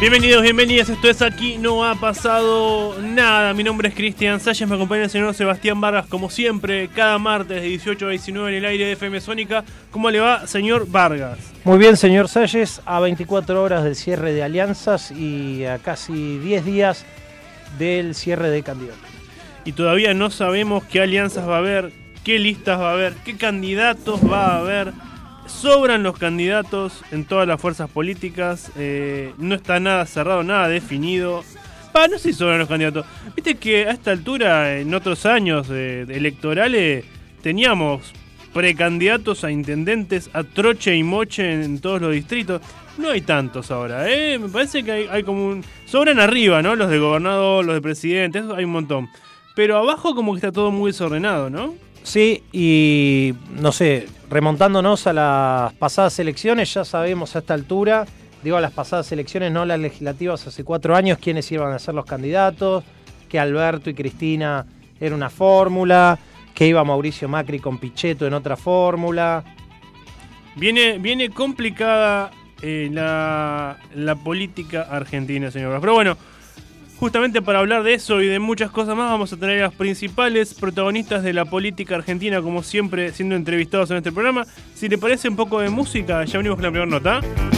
Bienvenidos, bienvenidas, esto es Aquí No Ha Pasado Nada. Mi nombre es Cristian Salles, me acompaña el señor Sebastián Vargas, como siempre, cada martes de 18 a 19 en el aire de FM Sónica. ¿Cómo le va, señor Vargas? Muy bien, señor Salles, a 24 horas del cierre de alianzas y a casi 10 días del cierre de candidatos. Y todavía no sabemos qué alianzas va a haber, qué listas va a haber, qué candidatos va a haber sobran los candidatos en todas las fuerzas políticas, eh, no está nada cerrado, nada definido. Pa, no sé si sobran los candidatos. Viste que a esta altura, en otros años eh, electorales, teníamos precandidatos a intendentes a troche y moche en, todos los distritos. No hay tantos ahora, ¿eh? Me parece que hay, como un... Sobran arriba, ¿no? Los de gobernador, los de presidente, hay un montón. Pero abajo como que está todo muy desordenado, ¿no? Sí, y no sé, remontándonos a las pasadas elecciones, ya sabemos a esta altura, digo a las pasadas elecciones, no las legislativas hace cuatro años, quiénes iban a ser los candidatos, que Alberto y Cristina era una fórmula, que iba Mauricio Macri con Pichetto en otra fórmula. Viene, viene complicada eh, la, la política argentina, señor. Pero bueno, Justamente para hablar de eso y de muchas cosas más vamos a tener a los principales protagonistas de la política argentina, como siempre, siendo entrevistados en este programa. Si le parece un poco de música, ya venimos con la primera nota.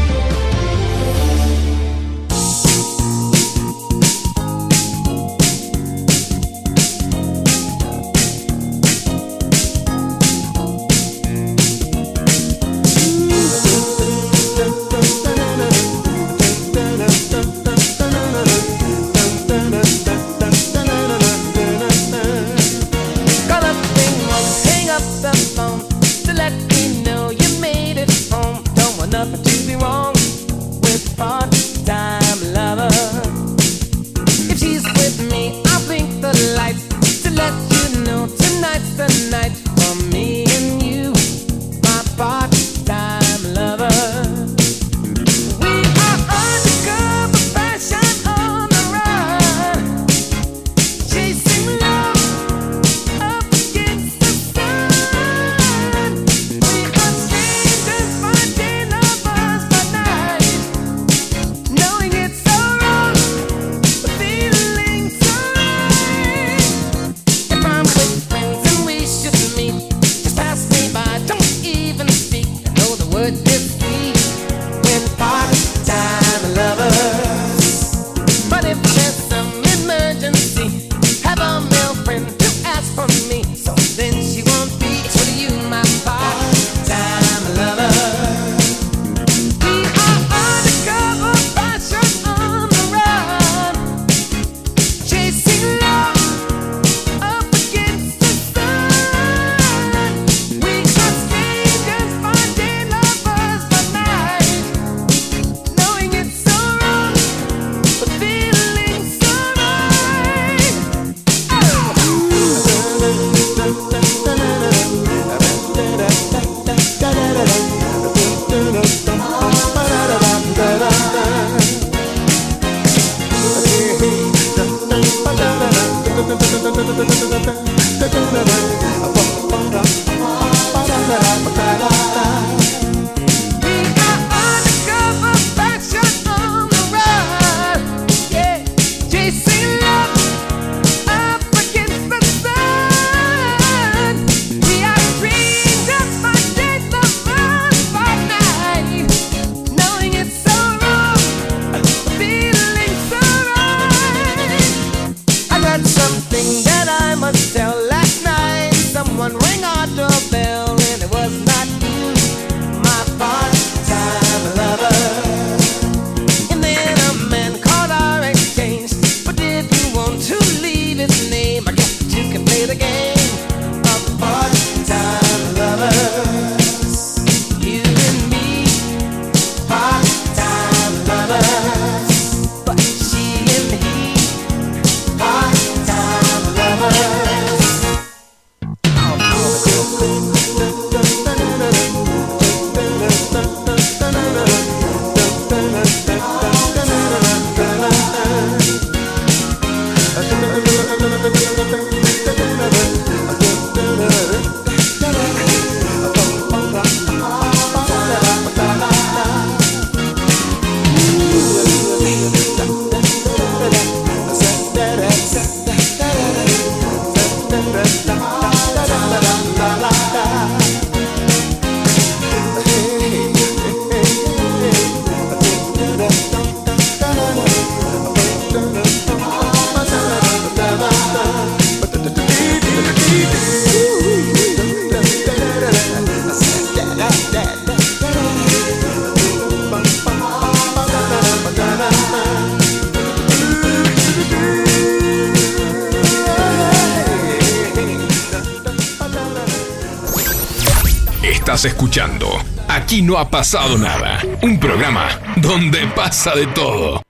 Aquí no ha pasado nada. Un programa donde pasa de todo.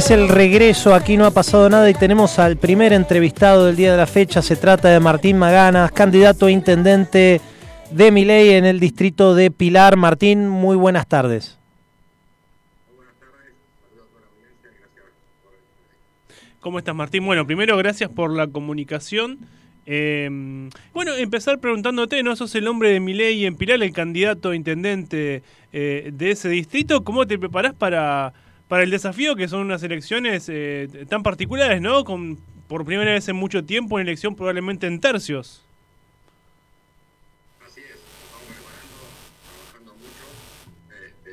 Es el regreso, aquí no ha pasado nada y tenemos al primer entrevistado del día de la fecha. Se trata de Martín Maganas, candidato a intendente de Miley en el distrito de Pilar. Martín, muy buenas tardes. ¿Cómo estás, Martín? Bueno, primero, gracias por la comunicación. Eh, bueno, empezar preguntándote, ¿no? Sos el hombre de Milei en Pilar, el candidato a intendente eh, de ese distrito. ¿Cómo te preparás para, para el desafío que son unas elecciones eh, tan particulares, ¿no? Con, por primera vez en mucho tiempo, una elección probablemente en tercios. Así es, estamos preparando, trabajando mucho, este,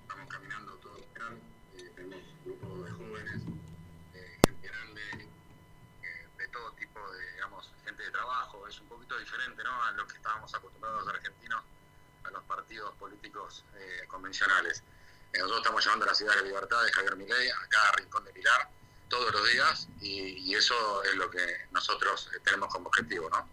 estamos caminando todo el plan, eh, tenemos grupos de jóvenes, eh, gente grande, eh, de todo tipo de, digamos, gente de trabajo, es un poquito diferente, ¿no? A lo que estábamos acostumbrados los argentinos, a los partidos políticos eh, convencionales. Eh, nosotros estamos llevando a la ciudad de la libertad de Javier Milei a cada rincón de Pilar todos los días y, y eso es lo que nosotros eh, tenemos como objetivo, ¿no?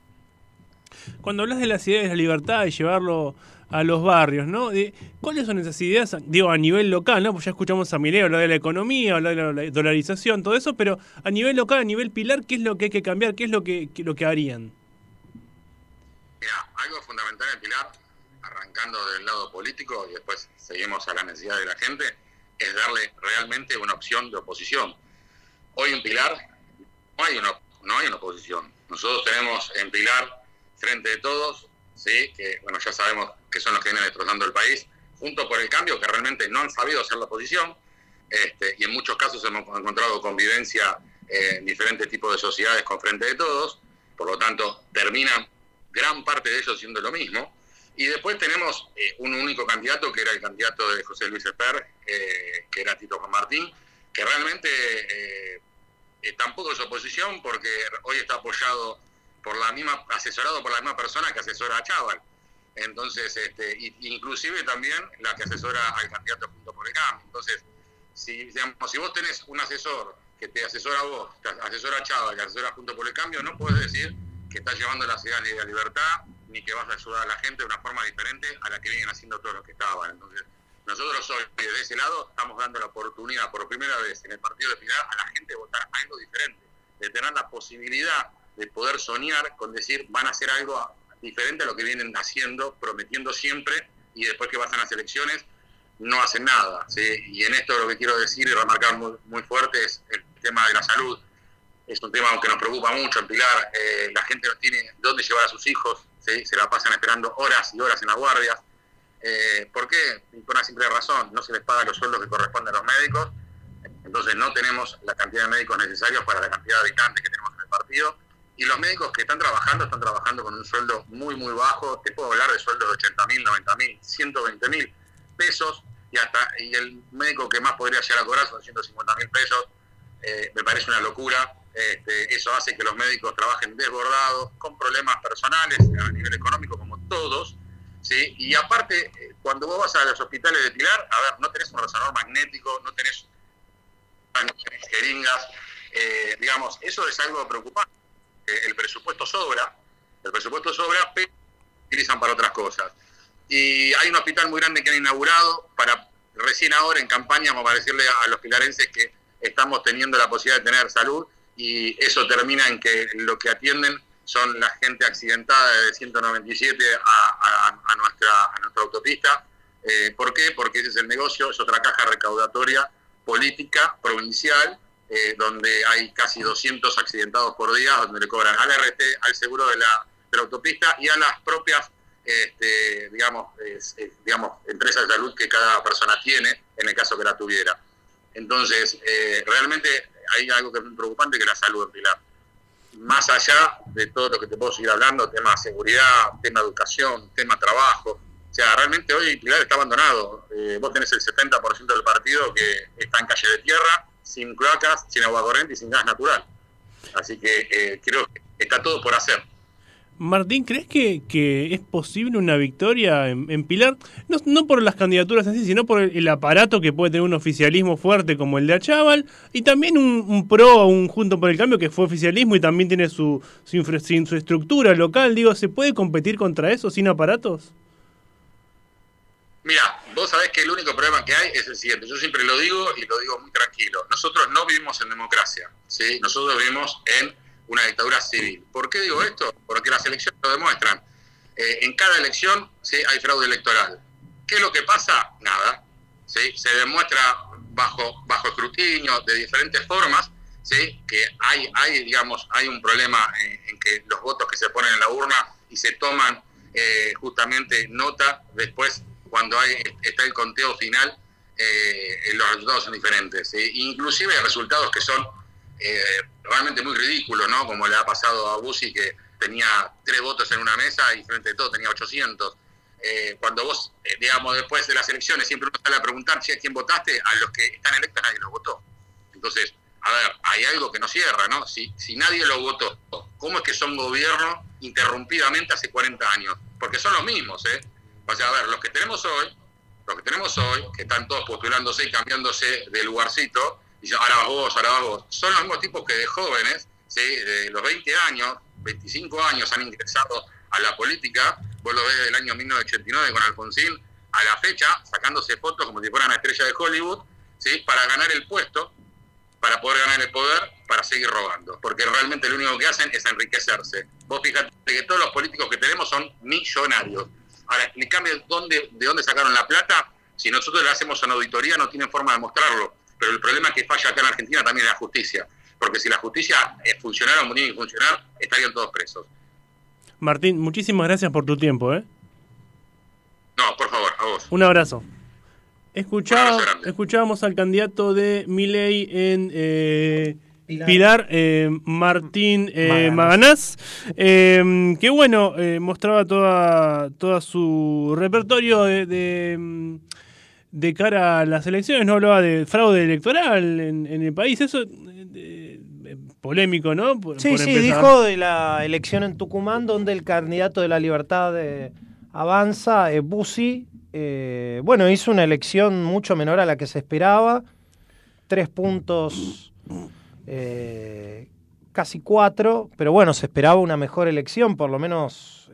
Cuando hablas de las ideas de la libertad y llevarlo a los barrios, ¿no? De, ¿Cuáles son esas ideas, digo, a nivel local, ¿no? Pues ya escuchamos a Milei hablar de la economía, hablar de la dolarización, todo eso, pero a nivel local, a nivel pilar, ¿qué es lo que hay que cambiar? ¿Qué es lo que, que- lo que harían? Mira, algo fundamental en Pilar, del lado político y después seguimos a la necesidad de la gente, es darle realmente una opción de oposición. Hoy en Pilar no hay una, no hay una oposición. Nosotros tenemos en Pilar, frente de todos, que bueno ya sabemos que son los que vienen destrozando el país, junto por el cambio, que realmente no han sabido hacer la oposición, este, y en muchos casos hemos encontrado convivencia eh, en diferentes tipos de sociedades con frente de todos, por lo tanto terminan gran parte de ellos siendo lo mismo. Y después tenemos eh, un único candidato, que era el candidato de José Luis Esper, eh, que era Tito Juan Martín, que realmente eh, eh, tampoco es oposición porque hoy está apoyado por la misma, asesorado por la misma persona que asesora a Chaval. Entonces, este, inclusive también la que asesora al candidato junto por el cambio. Entonces, si, digamos, si vos tenés un asesor que te asesora a vos, que asesora a Chava, que asesora junto por el cambio, no puedes decir que estás llevando la ciudad de la libertad, ni que vas a ayudar a la gente de una forma diferente a la que vienen haciendo todos los que estaban. Entonces, nosotros hoy, desde ese lado, estamos dando la oportunidad por primera vez en el partido de Pilar a la gente de votar algo diferente, de tener la posibilidad de poder soñar con decir van a hacer algo diferente a lo que vienen haciendo, prometiendo siempre, y después que pasan las elecciones, no hacen nada. Y en esto lo que quiero decir y remarcar muy, muy fuerte es el tema de la salud es un tema que nos preocupa mucho en Pilar. Eh, la gente no tiene dónde llevar a sus hijos, se la pasan esperando horas y horas en las guardias. Eh, ¿Por qué? Por una simple razón, no se les paga los sueldos que corresponden a los médicos, entonces no tenemos la cantidad de médicos necesarios para la cantidad de habitantes que tenemos en el partido. Y los médicos que están trabajando, están trabajando con un sueldo muy, muy bajo. Te puedo hablar de sueldos de 80 mil, 90 mil, 120 mil pesos. Y, hasta, y el médico que más podría llegar a cobrar son 150 mil pesos. Eh, me parece una locura. Este, eso hace que los médicos trabajen desbordados, con problemas personales a nivel económico, como todos. ¿sí? Y aparte, eh, cuando vos vas a los hospitales de Pilar, a ver, no tenés un resonador magnético, no tenés, no tenés jeringas, eh, digamos, eso es algo preocupante. Eh, el presupuesto sobra, el presupuesto sobra, pero utilizan para otras cosas. Y hay un hospital muy grande que han inaugurado para recién ahora en campaña, vamos a decirle a los pilarenses que estamos teniendo la posibilidad de tener salud y eso termina en que lo que atienden son la gente accidentada de 197 a, a- a nuestra, a nuestra autopista. Eh, ¿Por qué? Porque ese es el negocio, es otra caja recaudatoria política provincial, eh, donde hay casi 200 accidentados por día, donde le cobran al RT, al seguro de la, de la autopista y a las propias este, digamos, digamos, empresas de salud que cada persona tiene, en el caso que la tuviera. Entonces, eh, realmente hay algo que es muy preocupante, que es la salud en Pilar. Más allá de todo lo que te puedo seguir hablando, tema seguridad, tema educación, tema trabajo. O sea, realmente hoy Pilar está abandonado. Eh, vos tenés el 70% del partido que está en calle de tierra, sin cloacas, sin agua corriente y sin gas natural. Así que eh, creo que está todo por hacer. Martín, ¿crees que, es posible una victoria en, Pilar? No, por las candidaturas en sí, sino por el, aparato que puede tener un oficialismo fuerte como el de Achával y también un, un PRO, un Junto por el Cambio que fue oficialismo y también tiene su, su estructura local. Digo, ¿se puede competir contra eso sin aparatos? Mira, vos sabés que el único problema que hay es el siguiente. Yo siempre lo digo y lo digo muy tranquilo. Nosotros no vivimos en democracia, ¿sí? Nosotros vivimos en una dictadura civil. ¿Por qué digo esto? Porque las elecciones lo demuestran. Eh, en cada elección ¿sí? hay fraude electoral. ¿Qué es lo que pasa? Nada. ¿sí? Se demuestra bajo, bajo escrutinio de diferentes formas ¿sí? que hay, hay, digamos, hay un problema en, en que los votos que se ponen en la urna y se toman eh, justamente nota después cuando hay, está el conteo final, eh, los resultados son diferentes. ¿sí? Inclusive hay resultados que son eh, realmente muy ridículos, ¿no? Como le ha pasado a Bussi que tenía tres votos en una mesa y frente a todo tenía 800. Eh, cuando vos, eh, digamos, después de las elecciones siempre uno sale a preguntar si a quién votaste, a los que están electos nadie los votó. Entonces, a ver, hay algo que no cierra, ¿no? Si, si nadie lo votó, ¿cómo es que son gobierno interrumpidamente hace 40 años? Porque son los mismos, ¿eh? O sea, a ver, los que tenemos hoy, los que tenemos hoy, que están todos postulándose y cambiándose de lugarcito, y dicen, ahora vos, ahora vos, son los mismos tipos que de jóvenes, ¿sí? de los 20 años, 25 años han ingresado a la política, vos lo ves del año 1989 con Alfonsín, a la fecha, sacándose fotos como si fueran una estrella de Hollywood, ¿sí? para ganar el puesto, para poder ganar el poder, para seguir robando. Porque realmente lo único que hacen es enriquecerse. Vos fíjate que todos los políticos que tenemos son millonarios. Ahora, explícame dónde, de dónde sacaron la plata. Si nosotros le hacemos una auditoría, no tienen forma de mostrarlo. Pero el problema que falla acá en Argentina también es la justicia. Porque si la justicia eh, funcionara como tiene que funcionar, estarían todos presos. Martín, muchísimas gracias por tu tiempo, ¿eh? No, por favor, a vos. Un abrazo. Un Escuchaba, abrazo grande. escuchábamos al candidato de Milei en eh, Pilar. Pilar, eh, Martín eh, Maganás. Eh, que bueno, eh, mostraba toda, toda su repertorio de, de, de cara a las elecciones, no hablaba de fraude electoral en, en el país, eso eh, eh, polémico, ¿no? Por- Sí, por sí, dijo de la elección en Tucumán, donde el candidato de la libertad eh, avanza, eh, Bussi, eh, bueno, hizo una elección mucho menor a la que se esperaba, tres puntos, casi cuatro, pero bueno, se esperaba una mejor elección, por lo menos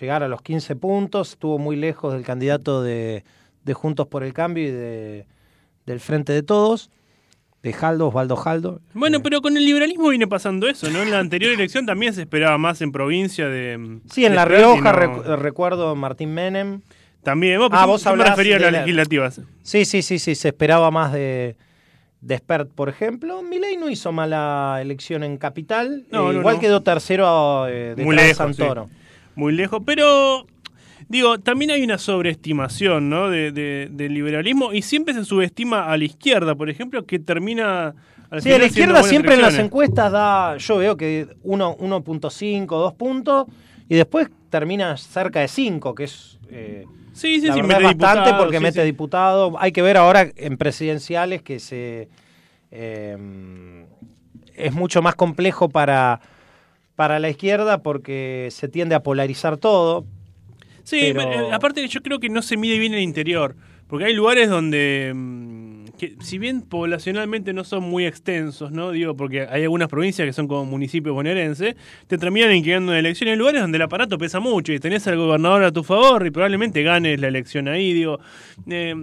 llegar a los 15 puntos, estuvo muy lejos del candidato de, de Juntos por el Cambio y de, del Frente de Todos, de Jaldo, Osvaldo Jaldo. Bueno, pero con el liberalismo viene pasando eso, ¿no? En la anterior elección también se esperaba más en provincia de... Sí, en de La Rioja no- recuerdo Martín Menem. También, vos, Ah, vos me a de las la- legislativas. Sí, sí, sí, sí, se esperaba más de, Despert, por ejemplo, Milei no hizo mala elección en Capital, No, eh, no, igual quedó tercero eh, detrás Muy de lejos, Santoro. sí. Muy lejos, pero digo, también hay una sobreestimación ¿no? de, de- del liberalismo y siempre se subestima a la izquierda, por ejemplo, que termina... al Sí, final la izquierda siempre en las encuestas da, yo veo que uno- 1.5, 2 puntos, y después termina cerca de 5, que es... eh, Sí, sí, la sí, verdad mete es bastante diputados, porque sí, mete sí. diputado. Hay que ver ahora en presidenciales que se eh, es mucho más complejo para, para la izquierda porque se tiende a polarizar todo. Sí, pero- pero, eh, aparte yo creo que no se mide bien el interior, porque hay lugares donde, mm, que, si bien poblacionalmente no son muy extensos, ¿no? Digo, porque hay algunas provincias que son como municipios bonaerenses, te terminan inclinando una elección en lugares donde el aparato pesa mucho y tenés al gobernador a tu favor y probablemente ganes la elección ahí, digo. eh,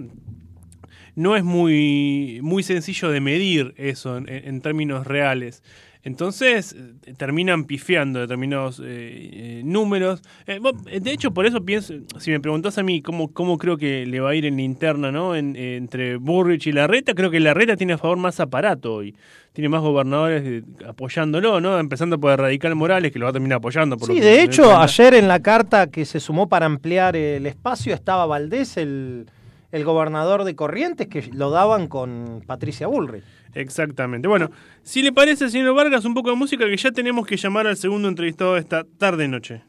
no es muy, muy sencillo de medir eso en, en términos reales. Entonces eh, terminan pifiando determinados eh, eh, números. Eh, bueno, de hecho, por eso pienso, si me preguntás a mí cómo, cómo creo que le va a ir en la interna, ¿no? En- eh, entre Burrich y Larreta, creo que Larreta tiene a favor más aparato hoy. Tiene más gobernadores eh, apoyándolo, ¿no? Empezando por Radical Morales, que lo va a terminar apoyando. Por lo Sí, de hecho, ayer en la carta que se sumó para ampliar el espacio estaba Valdés, el, el gobernador de Corrientes, que lo daban con Patricia Bullrich. Exactamente. Bueno, si le parece, señor Vargas, un poco de música que ya tenemos que llamar al segundo entrevistado de esta tarde-noche.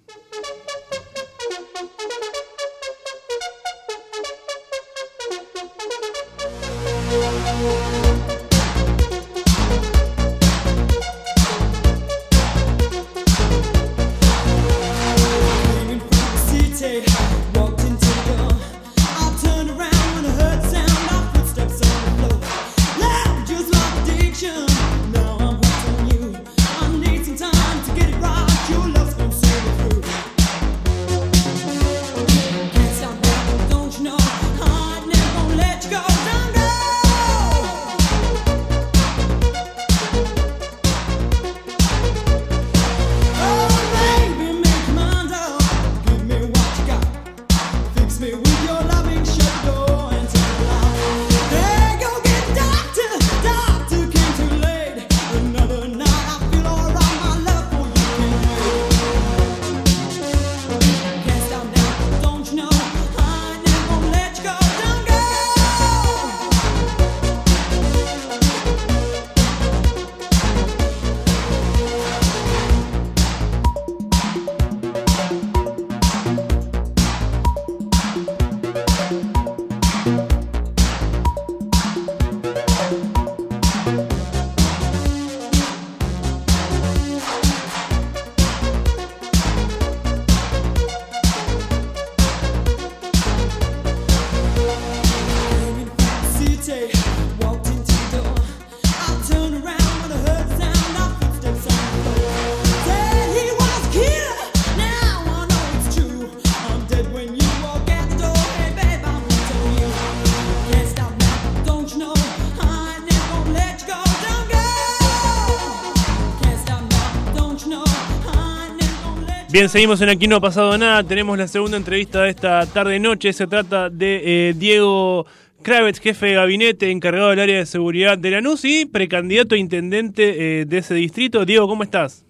Bien, seguimos en Aquí No ha pasado nada. Tenemos la segunda entrevista de esta tarde-noche. Se trata de eh, Diego Kravitz, jefe de gabinete, encargado del área de seguridad de Lanús y precandidato a intendente eh, de ese distrito. Diego, ¿cómo estás?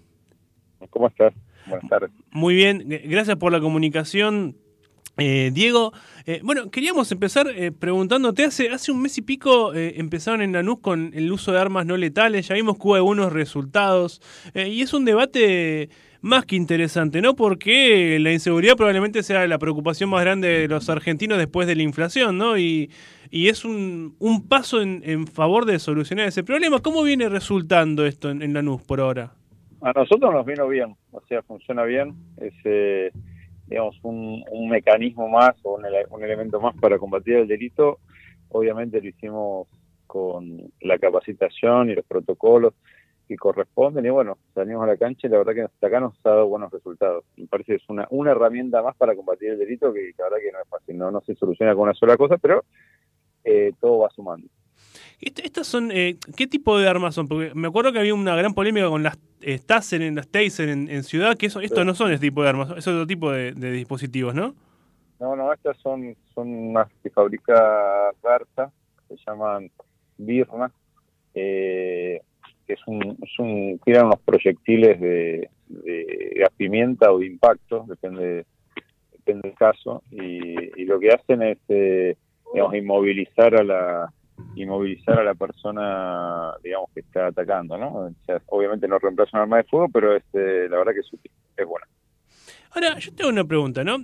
¿Cómo estás? Buenas tardes. Muy bien, gracias por la comunicación. Eh, Diego, eh, bueno, queríamos empezar eh, preguntándote, hace, hace un mes y pico empezaron en Lanús con el uso de armas no letales, ya vimos que hubo algunos resultados, y es un debate más que interesante, ¿no? Porque la inseguridad probablemente sea la preocupación más grande de los argentinos después de la inflación, ¿no? Y, es un, un paso en, en favor de solucionar ese problema. ¿Cómo viene resultando esto en, en Lanús por ahora? A nosotros nos vino bien, o sea, funciona bien. Es, eh, digamos, un, un mecanismo más o un elemento más para combatir el delito. Obviamente lo hicimos con la capacitación y los protocolos que corresponden y bueno, salimos a la cancha y la verdad que hasta acá nos ha dado buenos resultados. Me parece que es una, una herramienta más para combatir el delito que la verdad que no es fácil, no, no se soluciona con una sola cosa, pero eh, todo va sumando. Est- Estas son, eh, ¿qué tipo de armas son? Porque me acuerdo que había una gran polémica con las eh, Taser, en las Taser en, en ciudad, que eso, estos Sí. no son ese tipo de armas, es otro tipo de, de dispositivos, ¿no? No, no, estas son, son unas que fabrica Berta, se llaman Birna, eh, que es un, es un, tiran unos proyectiles de, de gas pimienta o de impacto, depende, depende del caso, y, lo que hacen es, eh, digamos, inmovilizar a la inmovilizar a la persona, digamos, que está atacando, ¿no? Obviamente no reemplaza un arma de fuego, pero es, eh, la verdad que es útil, es buena. Ahora, yo tengo una pregunta, ¿no?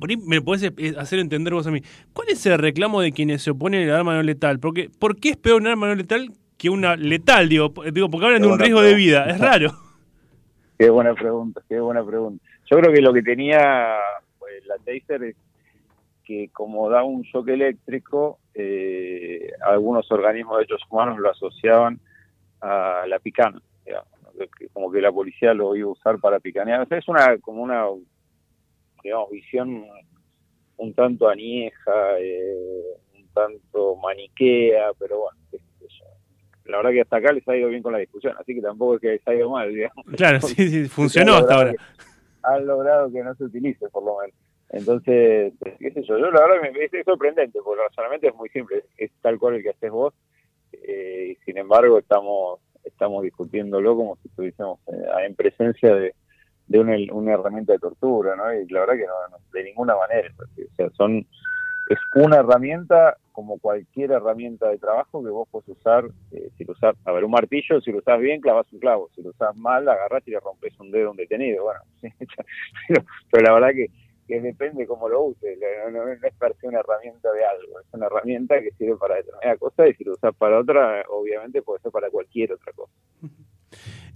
Por ahí me podés eh, hacer entender vos a mí. ¿Cuál es el reclamo de quienes se oponen al arma no letal? Porque, ¿Por qué es peor un arma no letal que una letal? Digo, digo porque hablan de un riesgo de vida. Es raro. Qué buena pregunta, qué buena pregunta. Yo creo que lo que tenía pues, la Taser es que como da un shock eléctrico, eh, algunos organismos de derechos humanos lo asociaban a la picana, digamos, como que la policía lo iba a usar para picanear. O sea, es una como una digamos visión un tanto anieja, eh, un tanto maniquea, pero bueno. La verdad que hasta acá les ha ido bien con la discusión, así que tampoco es que les ha ido mal, digamos Claro, sí, sí, funcionó hasta ahora. que- han logrado que no se utilice, por lo menos. Entonces, qué sé yo, yo la verdad me me- es sorprendente, porque el razonamiento es muy simple, es tal cual el que haces vos, eh, y sin embargo estamos estamos discutiéndolo como si estuviésemos eh, en presencia de, de una, una herramienta de tortura, ¿no? Y la verdad que no, no, de ninguna manera, o sea, son es una herramienta como cualquier herramienta de trabajo que vos podés usar, eh, si lo usás, a ver, un martillo, si lo usás bien, clavas un clavo, si lo usás mal, agarrás y le rompes un dedo a un detenido, bueno, pero, pero la verdad que, que depende cómo lo uses, no, no- no es per una herramienta de algo, es una herramienta que sirve para determinada cosa y si lo usás para otra, obviamente puede ser para cualquier otra cosa.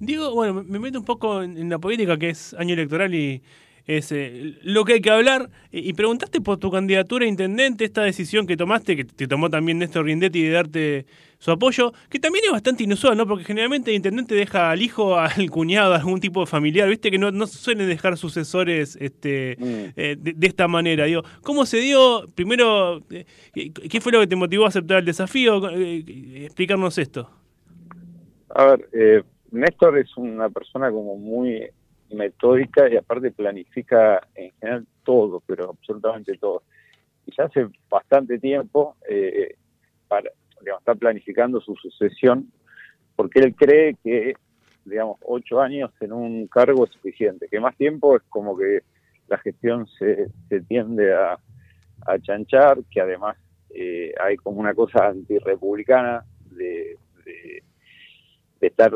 Digo, bueno, me- me meto un poco en la política, que es año electoral y es eh, lo que hay que hablar. Y, preguntaste por tu candidatura a intendente, esta decisión que tomaste, que te tomó también Néstor Rindetti de darte su apoyo, que también es bastante inusual, ¿no? Porque generalmente el intendente deja al hijo, al cuñado, a algún tipo de familiar, ¿viste? Que no, no suelen dejar sucesores este, Mm. eh, de, de esta manera. Digo, ¿cómo se dio? Primero, eh, ¿qué fue lo que te motivó a aceptar el desafío? Explicarnos esto. A ver, eh, Néstor es una persona como muy metódica y aparte planifica en general todo, pero absolutamente todo. Y ya hace bastante tiempo eh, para, digamos, está planificando su sucesión porque él cree que, digamos, ocho años en un cargo es suficiente, que más tiempo es como que la gestión se, se tiende a, a chanchar, que además eh, hay como una cosa antirrepublicana de, de, de estar,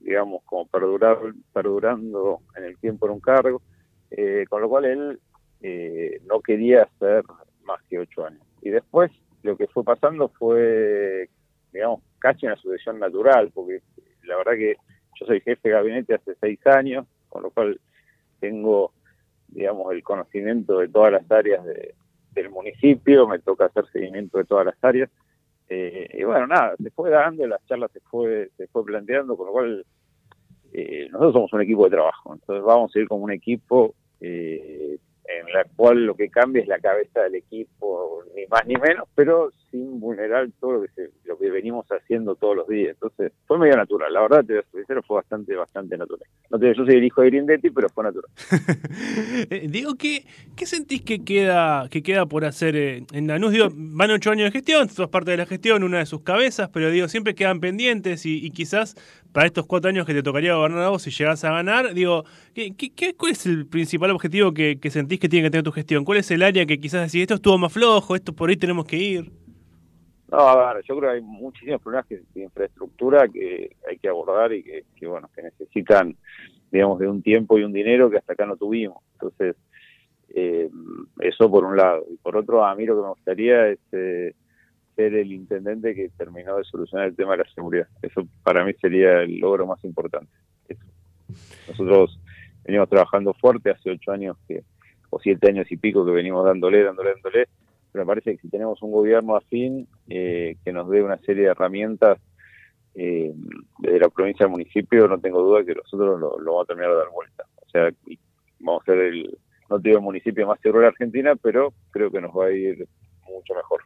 digamos, como perdurar, perdurando en el tiempo en un cargo, eh, con lo cual él eh, no quería hacer más que ocho años. Y después lo que fue pasando fue, digamos, casi una sucesión natural, porque la verdad que yo soy jefe de gabinete hace seis años, con lo cual tengo, digamos, el conocimiento de todas las áreas de- del municipio, me toca hacer seguimiento de todas las áreas. Eh, y bueno, nada, se fue dando, las charlas se fue, se fue planteando, con lo cual eh, nosotros somos un equipo de trabajo, entonces vamos a ir como un equipo eh, en la cual lo que cambia es la cabeza del equipo, ni más ni menos, pero sin vulnerar todo lo que, se- lo que venimos haciendo todos los días. Entonces fue medio natural, la verdad, te voy a sincero, fue bastante, bastante natural. No te, yo soy el hijo de Grindetti, pero fue natural. Eh, digo, ¿qué, ¿qué sentís que queda, que queda por hacer eh, en? Digo, van ocho años de gestión, sos parte de la gestión, una de sus cabezas, pero digo, siempre quedan pendientes y, y quizás para estos cuatro años que te tocaría gobernar a vos, si llegás a ganar, digo, ¿qué, qué, cuál es el principal objetivo que, sentís que tiene que tener tu gestión? ¿Cuál es el área que quizás decís, esto estuvo más flojo, esto por ahí tenemos que ir? No, a ver, yo creo que hay muchísimos problemas de infraestructura que hay que abordar y que, que, bueno, que necesitan, digamos, de un tiempo y un dinero que hasta acá no tuvimos. Entonces, eh, eso por un lado. Y por otro, a mí lo que me gustaría es eh, ser el intendente que terminó de solucionar el tema de la seguridad. Eso para mí sería el logro más importante. Eso. Nosotros venimos trabajando fuerte hace ocho años que o siete años y pico que venimos dándole, dándole, dándole pero me parece que si tenemos un gobierno afín eh, que nos dé una serie de herramientas eh, desde la provincia al municipio, no tengo duda que nosotros lo, vamos a terminar de dar vuelta. O sea, vamos a ser el, no te digo el municipio más seguro de la Argentina, pero creo que nos va a ir mucho mejor.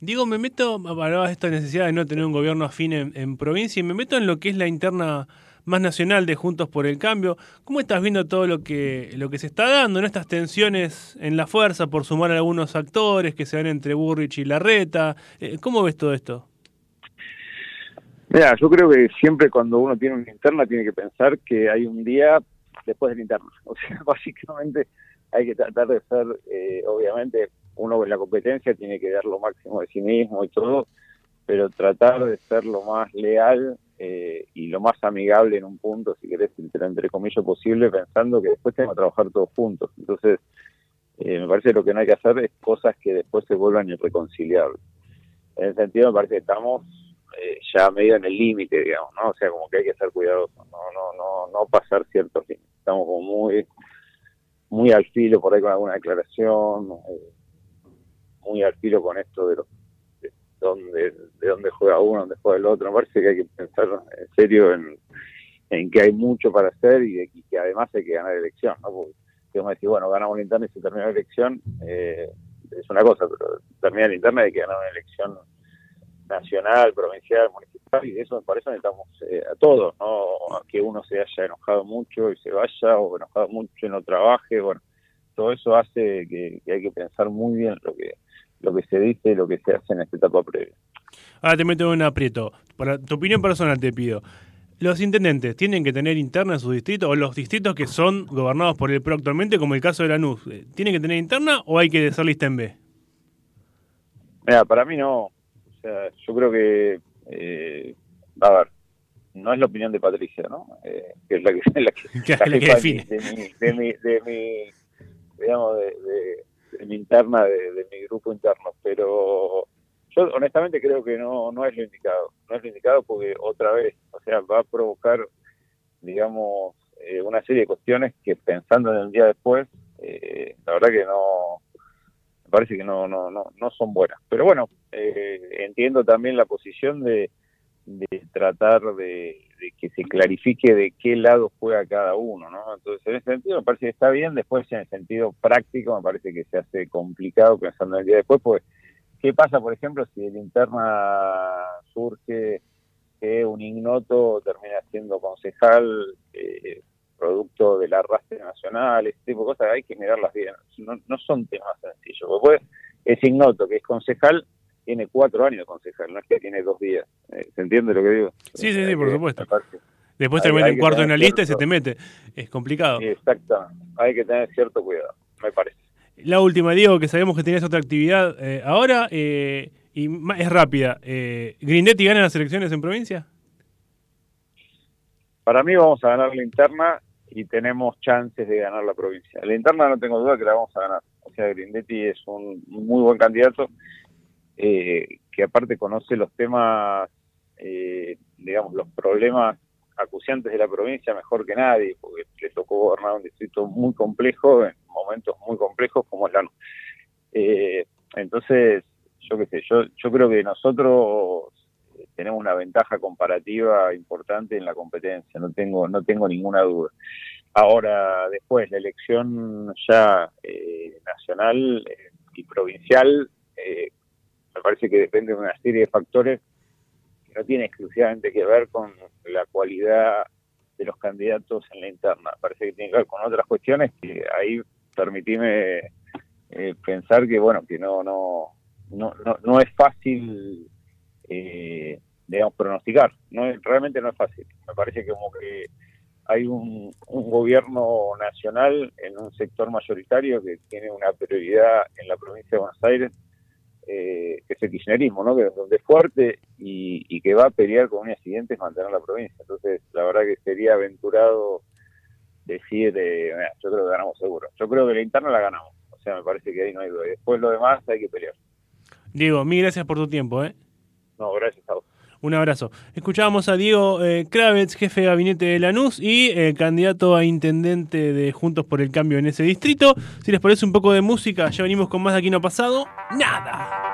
Digo, me meto, hablabas esta necesidad de no tener un gobierno afín en, en provincia y me meto en lo que es la interna más nacional de Juntos por el Cambio. ¿Cómo estás viendo todo lo que, lo que se está dando, ¿no? estas tensiones en la fuerza por sumar a algunos actores que se dan entre Burrich y Larreta? Eh, ¿Cómo ves todo esto? Mira, yo creo que siempre cuando uno tiene una interna tiene que pensar que hay un día después de la interna. O sea, básicamente hay que tratar de ser, eh, obviamente, uno en la competencia tiene que dar lo máximo de sí mismo y todo, pero tratar de ser lo más leal eh, y lo más amigable en un punto, si querés, entre, entre comillas posible, pensando que después tenemos que trabajar todos juntos. Entonces, eh, me parece que lo que no hay que hacer es cosas que después se vuelvan irreconciliables. En ese sentido, me parece que estamos eh, ya medio en el límite, digamos, ¿no? O sea, como que hay que ser cuidadosos, no, no, no, no pasar ciertos límites. Estamos como muy, muy al filo por ahí con alguna declaración, eh, muy al filo con esto de, los, de dónde, de dónde juega uno, dónde juega el otro. Me parece que hay que pensar en serio en, que hay mucho para hacer y, de- que además hay que ganar elección, ¿no? Porque decís, bueno, ganamos la interna y se termina la elección, eh, es una cosa, pero termina la interna y hay que ganar una elección nacional, provincial, municipal, y de eso me parece necesitamos eh, a todos, no que uno se haya enojado mucho y se vaya, o enojado mucho y no trabaje, bueno, todo eso hace que, que hay que pensar muy bien lo que lo que se dice lo que se hace en esta etapa previa. Ahora te meto en un aprieto. Para tu opinión personal te pido. ¿Los intendentes tienen que tener interna en sus distritos o los distritos que son gobernados por el PRO actualmente, como el caso de Lanús, eh, tienen que tener interna o hay que hacer lista en B? Mira, para mí no, o sea, yo creo que, eh, a ver, no es la opinión de Patricia, ¿no? Eh, que es la que, la que, la que define. De mi, de mi, de mi, digamos, de, de- mi interna, de, de mi grupo interno, pero yo honestamente creo que no, no es lo indicado, no es lo indicado porque otra vez, o sea, va a provocar, digamos, eh, una serie de cuestiones que pensando en el día después, eh, la verdad que no, me parece que no, no, no, no son buenas. Pero bueno, eh, entiendo también la posición de, de tratar de, de que se clarifique de qué lado juega cada uno, ¿no? Entonces, en ese sentido me parece que está bien, después en el sentido práctico me parece que se hace complicado pensando en el día después, pues, ¿qué pasa, por ejemplo, si de interna surge que un ignoto termina siendo concejal eh, producto del arrastre nacional, ese tipo de cosas, hay que mirarlas bien, no, son temas sencillos, porque después ese ignoto que es concejal tiene cuatro años de concejal, no es que tiene dos días, Eh, ¿se entiende lo que digo? Sí, sí, sí, por que- supuesto. Después te meten cuarto en la lista y se te mete. Es complicado. Sí, exactamente, hay que tener cierto cuidado, me parece. La última, Diego, que sabemos que tenías otra actividad eh, ahora eh, y es rápida. Eh, ¿Grindetti gana las elecciones en provincia? Para mí vamos a ganar la interna y tenemos chances de ganar la provincia. La interna no tengo duda que la vamos a ganar. O sea, Grindetti es un muy buen candidato eh, que aparte conoce los temas, eh, digamos, los problemas acuciantes de la provincia mejor que nadie, porque le tocó gobernar un distrito muy complejo en momentos muy complejos como es Lanús. Eh, entonces, yo qué sé, yo, yo creo que nosotros eh, tenemos una ventaja comparativa importante en la competencia, no tengo, no tengo ninguna duda. Ahora, después, la elección ya eh, nacional eh, y provincial, que depende de una serie de factores que no tiene exclusivamente que ver con la cualidad de los candidatos en la interna. Parece que tiene que ver con otras cuestiones que ahí permitime eh, pensar que, bueno, que no, no, no, no, no es fácil, eh, digamos, pronosticar. No es, realmente no es fácil. Me parece que como que hay un gobierno nacional en un sector mayoritario que tiene una prioridad en la provincia de Buenos Aires, eh, que es el kirchnerismo, ¿no? que es donde es fuerte y, y que va a pelear con unas siguientes mantener la provincia. Entonces, la verdad que sería aventurado decir, eh, "Mira, yo creo que ganamos seguro. Yo creo que la interna la ganamos. O sea, me parece que ahí no hay duda. Y después lo demás hay que pelear. Diego, mil gracias por tu tiempo. ¿eh? No, gracias a vos. Un abrazo. Escuchábamos a Diego eh, jefe de gabinete de Lanús y eh, candidato a intendente de Juntos por el Cambio en ese distrito. Si les parece un poco de música, ya venimos con más de aquí no ha pasado. Nada.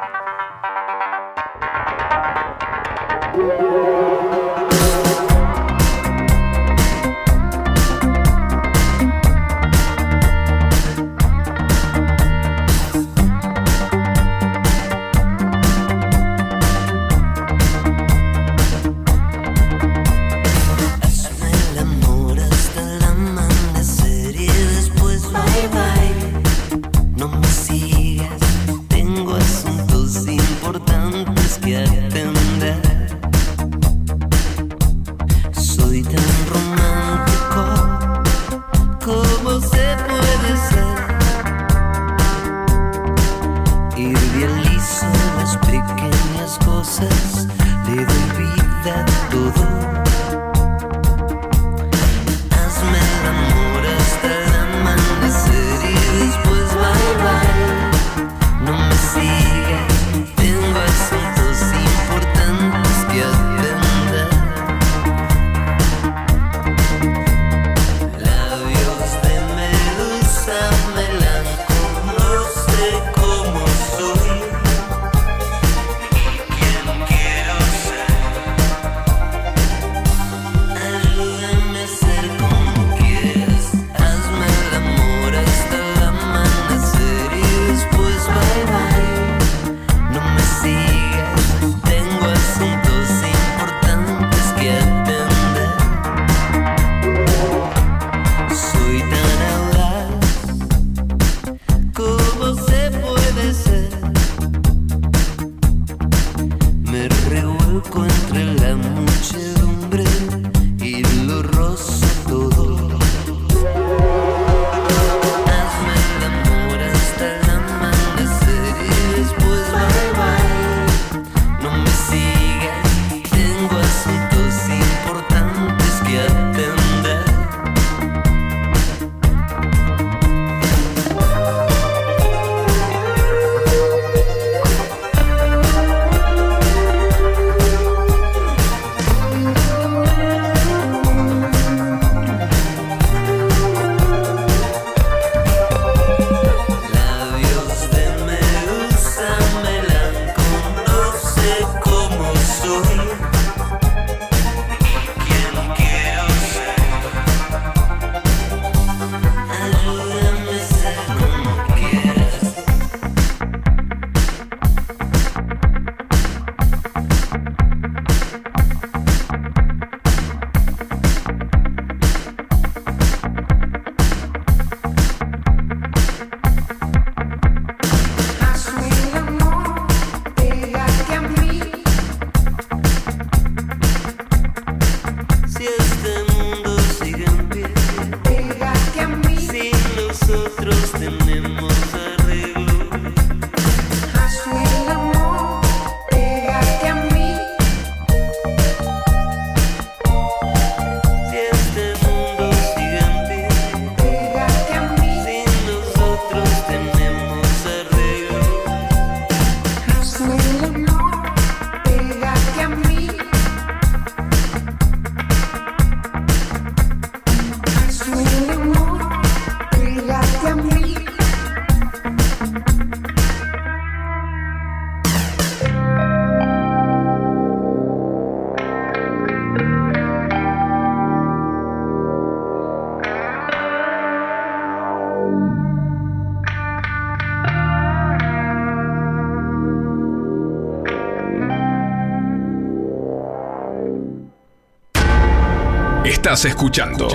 Estás escuchando.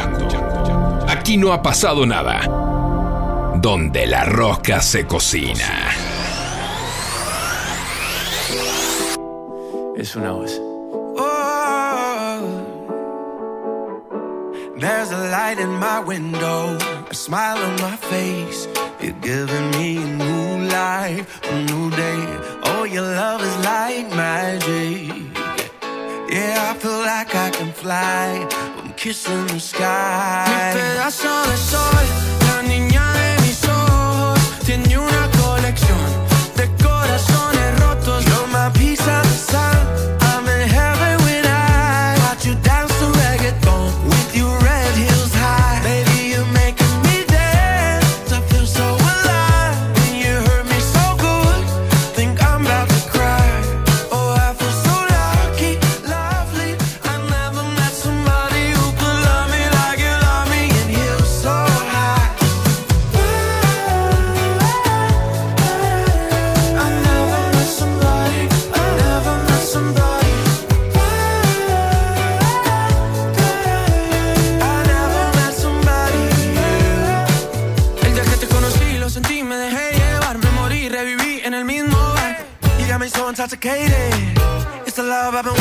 Aquí no ha pasado nada. Donde la rosca se cocina. Es una voz. Oh. There's a light in my window, a smile on my face. You're giving me a new life, a new day. Oh, your love is like magic. Yeah, I feel like I can fly. Mi pedazo de sol, la niña de mis ojos, tiene una colección de corazones rotos. You're my piece of the. I've been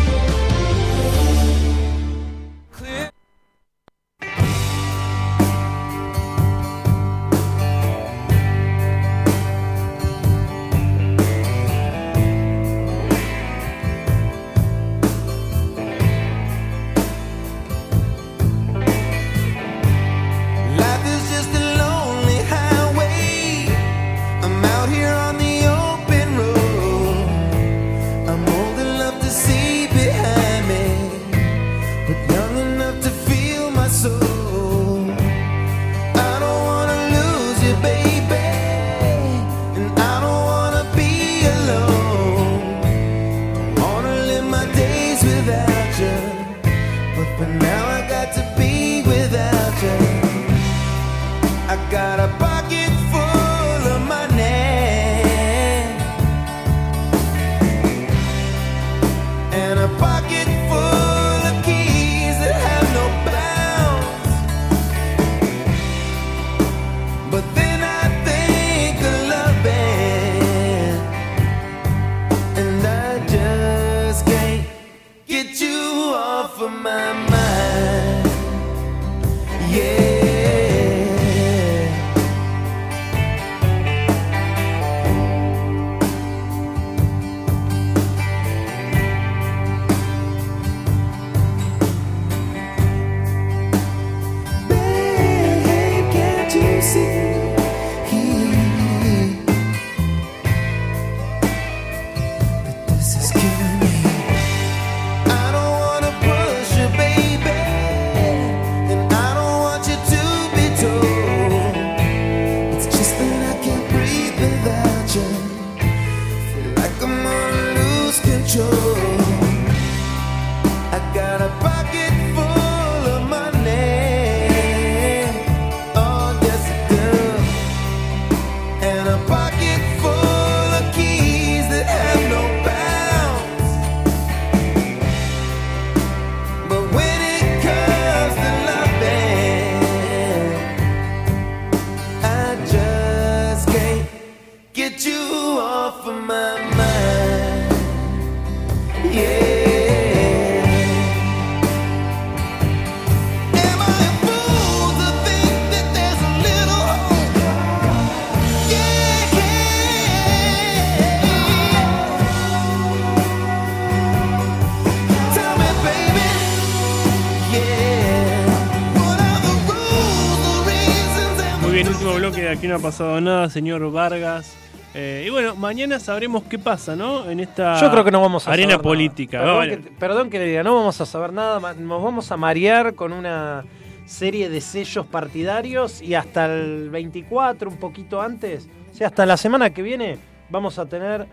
Pasado nada, señor Vargas. Eh, y bueno, mañana sabremos qué pasa, ¿no? En esta Yo creo que no vamos a arena saber nada. política. Perdón, Vale. que, perdón que le diga, no vamos a saber nada, nos vamos a marear con una serie de sellos partidarios y hasta el 24, un poquito antes, o sea, hasta la semana que viene vamos a tener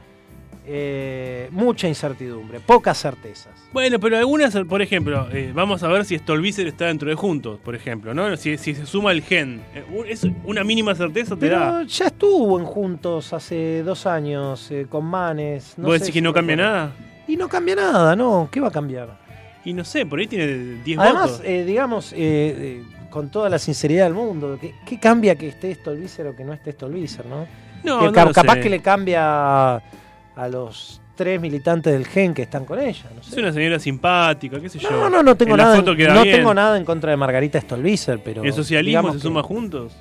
eh, mucha incertidumbre, pocas certezas. Bueno, pero algunas, por ejemplo, eh, vamos a ver si Stolbizer está dentro de Juntos, por ejemplo, ¿no? Si, si se suma el gen. Eh, es una mínima certeza te Pero da. ya estuvo en Juntos hace dos años con Manes. ¿Vos sé decís que no cambia nada? Y no cambia nada, ¿no? ¿Qué va a cambiar? Y no sé, por ahí tiene 10 Además, votos. eh, digamos, con toda la sinceridad del mundo, ¿qué, qué cambia que esté Stolbizer o que no esté Stolbizer, no? No, Que no lo capaz sé. que le cambia a los tres militantes del GEN que están con ella. No, sé. Es una señora simpática, qué sé yo. no, no, no tengo En nada, no bien. tengo nada en contra de Margarita Stolbizer, pero ¿El socialismo se que suma juntos?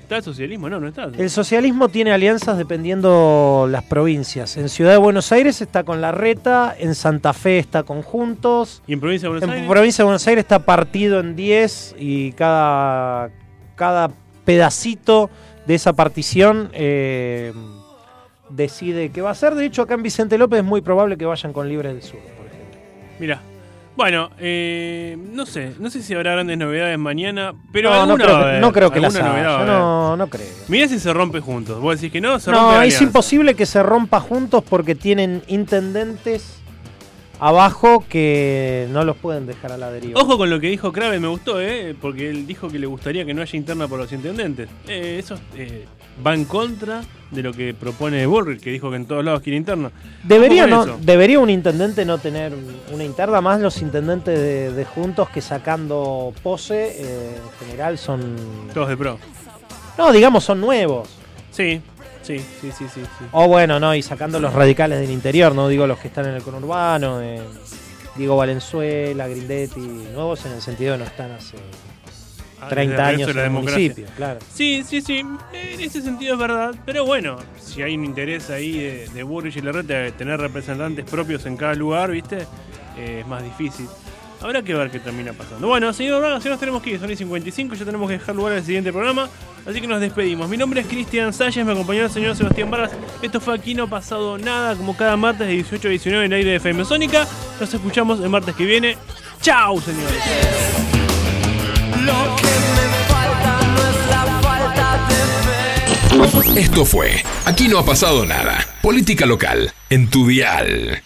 ¿Está el socialismo? No, no está. El socialismo tiene alianzas dependiendo las provincias. En Ciudad de Buenos Aires está con la Reta, en Santa Fe está con Juntos. ¿Y en Provincia de Buenos En Aires? provincia de Buenos Aires está partido en 10 y cada, cada pedacito de esa partición eh, decide qué va a hacer. De hecho, acá en Vicente López es muy probable que vayan con Libre del Sur, por ejemplo. Mira, Bueno, eh, no sé, no sé si habrá grandes novedades mañana, pero no, no creo, va a que- haber, no creo que las haya. Yo no, no creo. Mirá si se rompe juntos. Vos decís que no, se rompe No, es alianza. imposible que se rompa juntos porque tienen intendentes abajo que no los pueden dejar a la deriva. Ojo con lo que dijo Kraven, me gustó, ¿eh? Porque él dijo que le gustaría que no haya interna por los intendentes. Eh, eso eh, va en contra de lo que propone Bullrich, que dijo que en todos lados quiere interna. Debería, no, debería un intendente no tener una interna, más los intendentes de, de Juntos que sacando pose, eh, en general son... Todos de pro. No, digamos, son nuevos. Sí, sí, sí, sí, sí. sí. O bueno, no, y sacando los radicales del interior, no digo los que están en el conurbano, eh, digo Valenzuela, Grindetti, nuevos en el sentido de no están hace Ah, 30 desde el años en el municipio, claro. Sí, sí, sí, en ese sentido es verdad. Pero bueno, si hay un interés ahí de, de Burrich y Larreta de tener representantes propios en cada lugar, ¿viste? Eh, es más difícil. Habrá que ver qué termina pasando. Bueno, señor Vargas, ya nos tenemos que ir, son y 55, ya tenemos que dejar lugar al siguiente programa, así que nos despedimos. Mi nombre es Cristian Salles, me acompañó el señor Sebastián Vargas. Esto fue Aquí No ha pasado nada, como cada martes de 18 a 19 en el aire de FM Sónica. Nos escuchamos el martes que viene. ¡Chao, señores! Lo que me falta no es la falta de fe. Esto fue Aquí no ha pasado nada. Política local en tu dial.